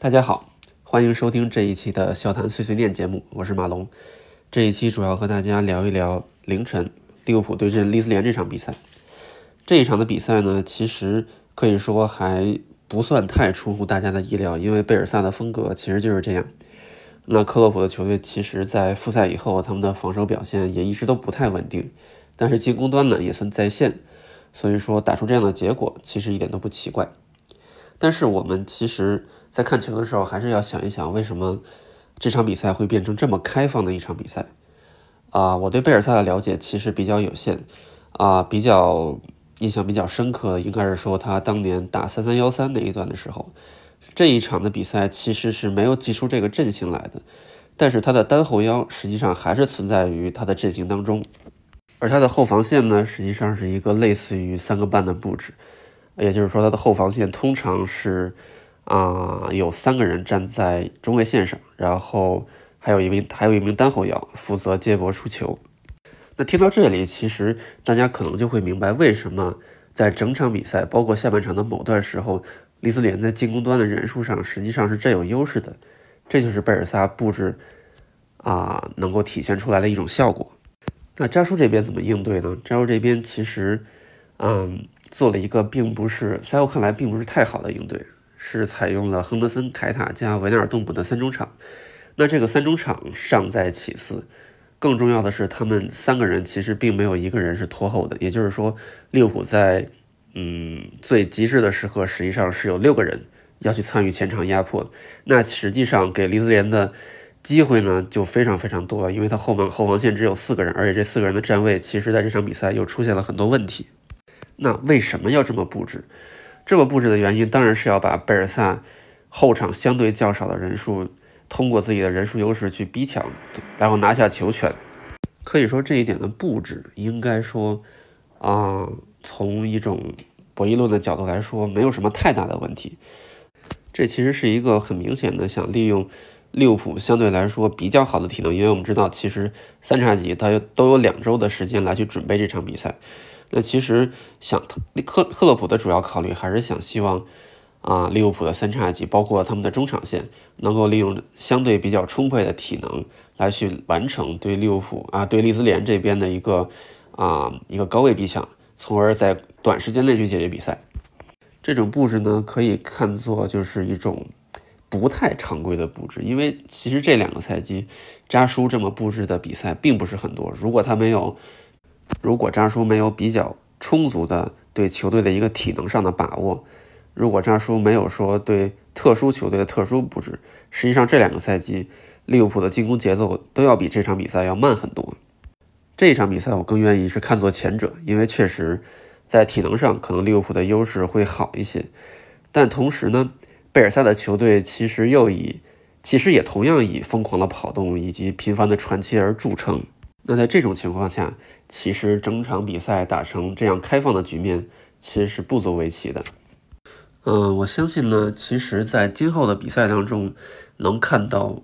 大家好，欢迎收听这一期的笑谈碎碎念节目，我是马龙。这一期主要和大家聊一聊凌晨利物浦对阵利兹联这场比赛。这一场的比赛呢，其实可以说还不算太出乎大家的意料，因为贝尔萨的风格其实就是这样。那克洛普的球队其实，在复赛以后，他们的防守表现也一直都不太稳定，但是进攻端呢也算在线，所以说打出这样的结果，其实一点都不奇怪。但是我们其实。在看球的时候，还是要想一想，为什么这场比赛会变成这么开放的一场比赛啊？我对贝尔萨的了解其实比较有限啊，比较印象比较深刻的应该是说他当年打三三幺三那一段的时候，这一场的比赛其实是没有挤出这个阵型来的，但是他的单后腰实际上还是存在于他的阵型当中，而他的后防线呢，实际上是一个类似于三个半的布置，也就是说他的后防线通常是。啊，有三个人站在中卫线上，然后还有一名还有一名单后腰负责接驳出球。那听到这里，其实大家可能就会明白，为什么在整场比赛，包括下半场的某段时候，利兹联在进攻端的人数上实际上是占有优势的。这就是贝尔萨布置啊能够体现出来的一种效果。那扎叔这边怎么应对呢？扎叔这边其实嗯做了一个并不是在我看来并不是太好的应对。是采用了亨德森、凯塔加维纳尔杜姆的三中场，那这个三中场尚在其次，更重要的是他们三个人其实并没有一个人是拖后的，也就是说利物浦在嗯最极致的时刻，实际上是有六个人要去参与前场压迫，那实际上给利兹联的机会呢就非常非常多了，因为他后防后防线只有四个人，而且这四个人的站位其实在这场比赛又出现了很多问题，那为什么要这么布置？这么布置的原因当然是要把贝尔萨后场相对较少的人数，通过自己的人数优势去逼抢，然后拿下球权。可以说这一点的布置，应该说啊，从一种博弈论的角度来说，没有什么太大的问题。这其实是一个很明显的想利用利物浦相对来说比较好的体能，因为我们知道，其实三叉戟它都有两周的时间来去准备这场比赛。那其实想克克洛普的主要考虑还是想希望啊利物浦的三叉戟，包括他们的中场线，能够利用相对比较充沛的体能来去完成对利物浦啊对利兹联这边的一个啊一个高位逼抢，从而在短时间内去解决比赛。这种布置呢，可以看作就是一种不太常规的布置，因为其实这两个赛季扎叔这么布置的比赛并不是很多。如果他没有如果扎叔没有比较充足的对球队的一个体能上的把握，如果扎叔没有说对特殊球队的特殊布置，实际上这两个赛季利物浦的进攻节奏都要比这场比赛要慢很多。这一场比赛我更愿意是看作前者，因为确实在体能上可能利物浦的优势会好一些，但同时呢，贝尔萨的球队其实又以其实也同样以疯狂的跑动以及频繁的传切而著称。那在这种情况下，其实整场比赛打成这样开放的局面，其实是不足为奇的。嗯，我相信呢，其实，在今后的比赛当中，能看到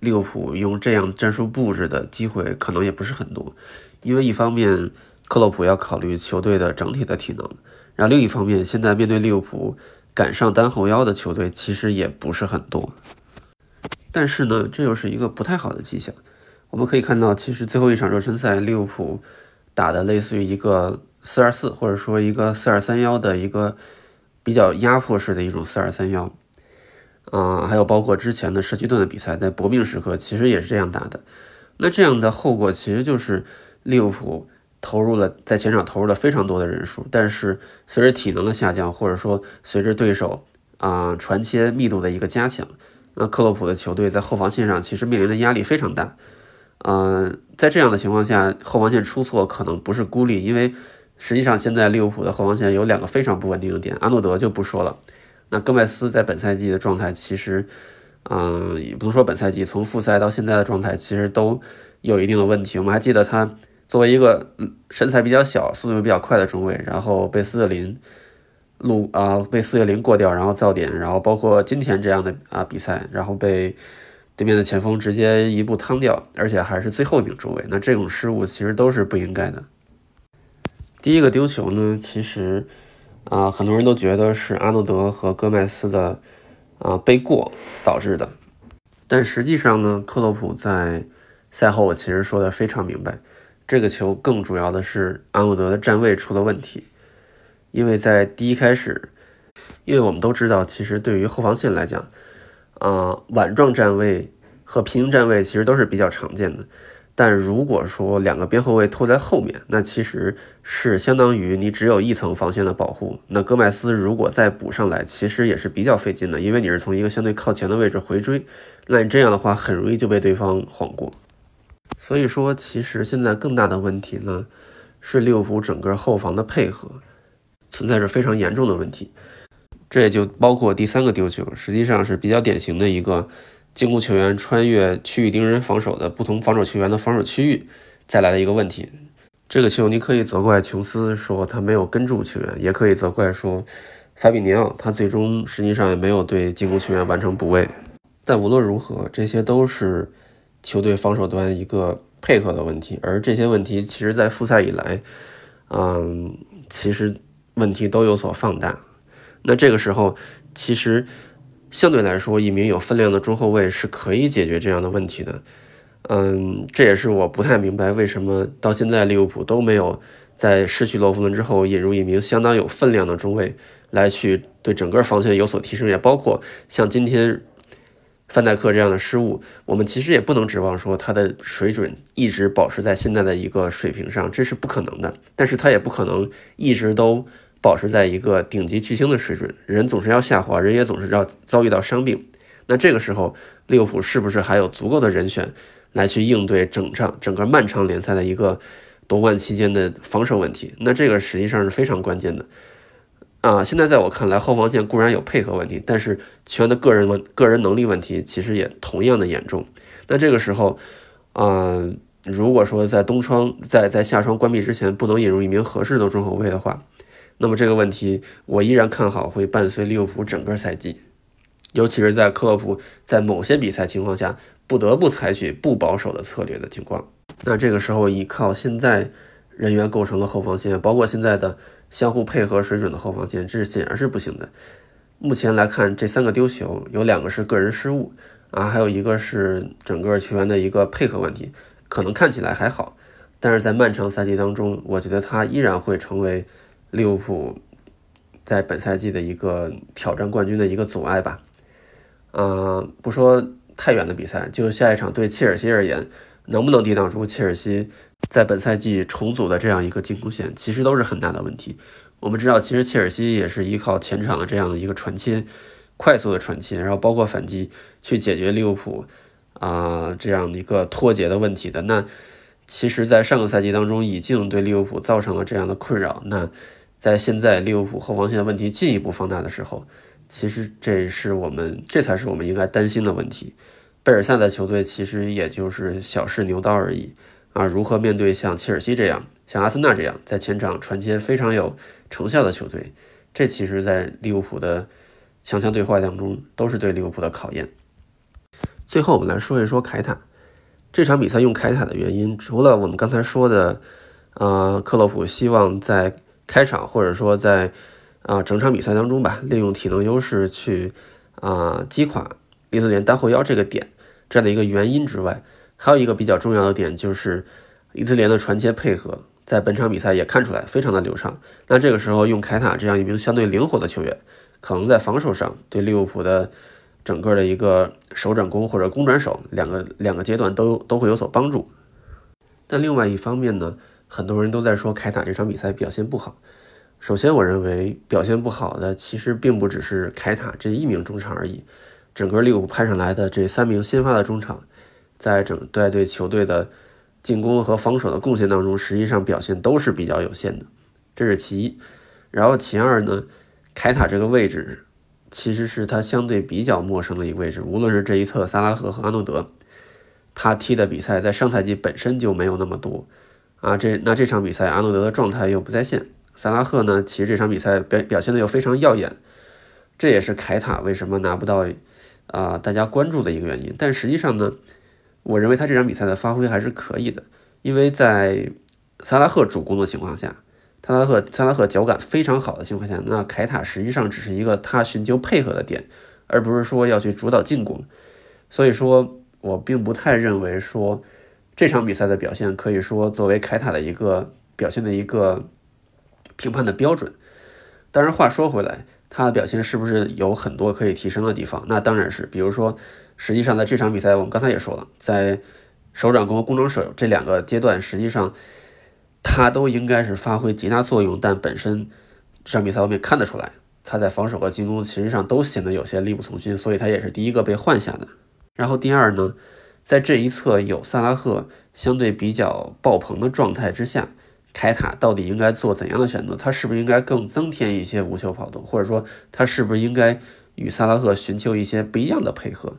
利物浦用这样战术布置的机会，可能也不是很多。因为一方面，克洛普要考虑球队的整体的体能，然后另一方面，现在面对利物浦赶上单后腰的球队，其实也不是很多。但是呢，这又是一个不太好的迹象。我们可以看到，其实最后一场热身赛，利物浦打的类似于一个四二四，或者说一个四二三幺的一个比较压迫式的一种四二三幺。啊，还有包括之前的社区盾的比赛，在搏命时刻其实也是这样打的。那这样的后果其实就是利物浦投入了在前场投入了非常多的人数，但是随着体能的下降，或者说随着对手啊传切密度的一个加强，那克洛普的球队在后防线上其实面临的压力非常大。嗯，在这样的情况下，后防线出错可能不是孤立，因为实际上现在利物浦的后防线有两个非常不稳定的点，阿诺德就不说了。那戈麦斯在本赛季的状态其实，嗯，也不能说本赛季，从复赛到现在的状态其实都有一定的问题。我们还记得他作为一个身材比较小、速度又比较快的中卫，然后被斯特林路啊被斯特林过掉，然后造点，然后包括今天这样的啊比赛，然后被。对面的前锋直接一步趟掉，而且还是最后一名中卫，那这种失误其实都是不应该的。第一个丢球呢，其实啊，很多人都觉得是阿诺德和戈麦斯的啊背过导致的。但实际上呢，克洛普在赛后其实说的非常明白，这个球更主要的是阿诺德的站位出了问题，因为在第一开始，因为我们都知道，其实对于后防线来讲，啊碗状站位和平行站位其实都是比较常见的。但如果说两个边后卫拖在后面，那其实是相当于你只有一层防线的保护。那戈麦斯如果再补上来，其实也是比较费劲的，因为你是从一个相对靠前的位置回追，那你这样的话很容易就被对方晃过。所以说，其实现在更大的问题呢，是利物浦整个后防的配合存在着非常严重的问题。这也就包括第三个丢球，实际上是比较典型的一个。进攻球员穿越区域盯人防守的不同防守球员的防守区域带来的一个问题。这个球你可以责怪琼斯说他没有跟住球员，也可以责怪说法比尼奥他最终实际上也没有对进攻球员完成补位。但无论如何，这些都是球队防守端一个配合的问题。而这些问题其实，在复赛以来，嗯，其实问题都有所放大。那这个时候，其实。相对来说，一名有分量的中后卫是可以解决这样的问题的。嗯，这也是我不太明白为什么到现在利物浦都没有在失去罗弗伦之后引入一名相当有分量的中卫来去对整个防线有所提升，也包括像今天范戴克这样的失误，我们其实也不能指望说他的水准一直保持在现在的一个水平上，这是不可能的。但是他也不可能一直都。保持在一个顶级巨星的水准，人总是要下滑，人也总是要遭遇到伤病。那这个时候，利物浦是不是还有足够的人选来去应对整场整个漫长联赛的一个夺冠期间的防守问题？那这个实际上是非常关键的啊！现在在我看来，后防线固然有配合问题，但是球员的个人问个人能力问题其实也同样的严重。那这个时候，啊，如果说在冬窗在在夏窗关闭之前不能引入一名合适的中后卫的话，那么这个问题，我依然看好会伴随利物浦整个赛季，尤其是在克洛普在某些比赛情况下不得不采取不保守的策略的情况。那这个时候依靠现在人员构成的后防线，包括现在的相互配合水准的后防线，这是显然是不行的。目前来看，这三个丢球有两个是个人失误啊，还有一个是整个球员的一个配合问题，可能看起来还好，但是在漫长赛季当中，我觉得他依然会成为。利物浦在本赛季的一个挑战冠军的一个阻碍吧，嗯，不说太远的比赛，就下一场对切尔西而言，能不能抵挡住切尔西在本赛季重组的这样一个进攻线，其实都是很大的问题。我们知道，其实切尔西也是依靠前场的这样的一个传切，快速的传切，然后包括反击去解决利物浦啊这样的一个脱节的问题的。那其实，在上个赛季当中，已经对利物浦造成了这样的困扰。那在现在利物浦后防线的问题进一步放大的时候，其实这是我们这才是我们应该担心的问题。贝尔萨的球队其实也就是小试牛刀而已啊！如何面对像切尔西这样、像阿森纳这样在前场传接非常有成效的球队？这其实，在利物浦的强强对话当中，都是对利物浦的考验。最后，我们来说一说凯塔这场比赛用凯塔的原因，除了我们刚才说的，呃，克洛普希望在开场或者说在啊整场比赛当中吧，利用体能优势去啊击垮利兹联单后腰这个点这样的一个原因之外，还有一个比较重要的点就是利兹联的传切配合在本场比赛也看出来非常的流畅。那这个时候用凯塔这样一名相对灵活的球员，可能在防守上对利物浦的整个的一个手转攻或者攻转守两个两个阶段都都会有所帮助。但另外一方面呢？很多人都在说凯塔这场比赛表现不好。首先，我认为表现不好的其实并不只是凯塔这一名中场而已。整个利物浦派上来的这三名先发的中场，在整在对球队的进攻和防守的贡献当中，实际上表现都是比较有限的。这是其一。然后其二呢，凯塔这个位置其实是他相对比较陌生的一个位置。无论是这一侧萨拉赫和阿诺德，他踢的比赛在上赛季本身就没有那么多。啊，这那这场比赛阿诺德的状态又不在线，萨拉赫呢，其实这场比赛表表现的又非常耀眼，这也是凯塔为什么拿不到啊大家关注的一个原因。但实际上呢，我认为他这场比赛的发挥还是可以的，因为在萨拉赫主攻的情况下，萨拉赫萨拉赫脚感非常好的情况下，那凯塔实际上只是一个他寻求配合的点，而不是说要去主导进攻。所以说我并不太认为说这场比赛的表现可以说作为凯塔的一个表现的一个评判的标准。当然，话说回来，他的表现是不是有很多可以提升的地方？那当然是，比如说，实际上在这场比赛，我们刚才也说了，在手掌攻和攻掌手这两个阶段，实际上他都应该是发挥极大作用。但本身这场比赛我们看得出来，他在防守和进攻实际上都显得有些力不从心，所以他也是第一个被换下的。然后第二呢，在这一侧有萨拉赫相对比较爆棚的状态之下。凯塔到底应该做怎样的选择？他是不是应该更增添一些无球跑动，或者说他是不是应该与萨拉赫寻求一些不一样的配合？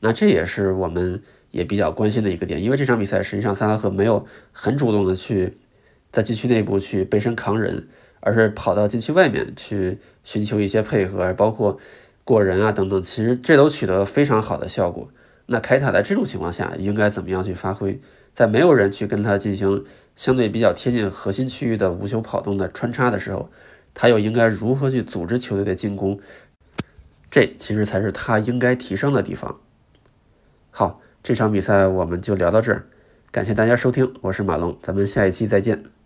那这也是我们也比较关心的一个点，因为这场比赛实际上萨拉赫没有很主动的去在禁区内部去背身扛人，而是跑到禁区外面去寻求一些配合，包括过人啊等等，其实这都取得了非常好的效果。那凯塔在这种情况下应该怎么样去发挥？在没有人去跟他进行相对比较贴近核心区域的无球跑动的穿插的时候，他又应该如何去组织球队的进攻？这其实才是他应该提升的地方。好，这场比赛我们就聊到这儿，感谢大家收听，我是马龙，咱们下一期再见。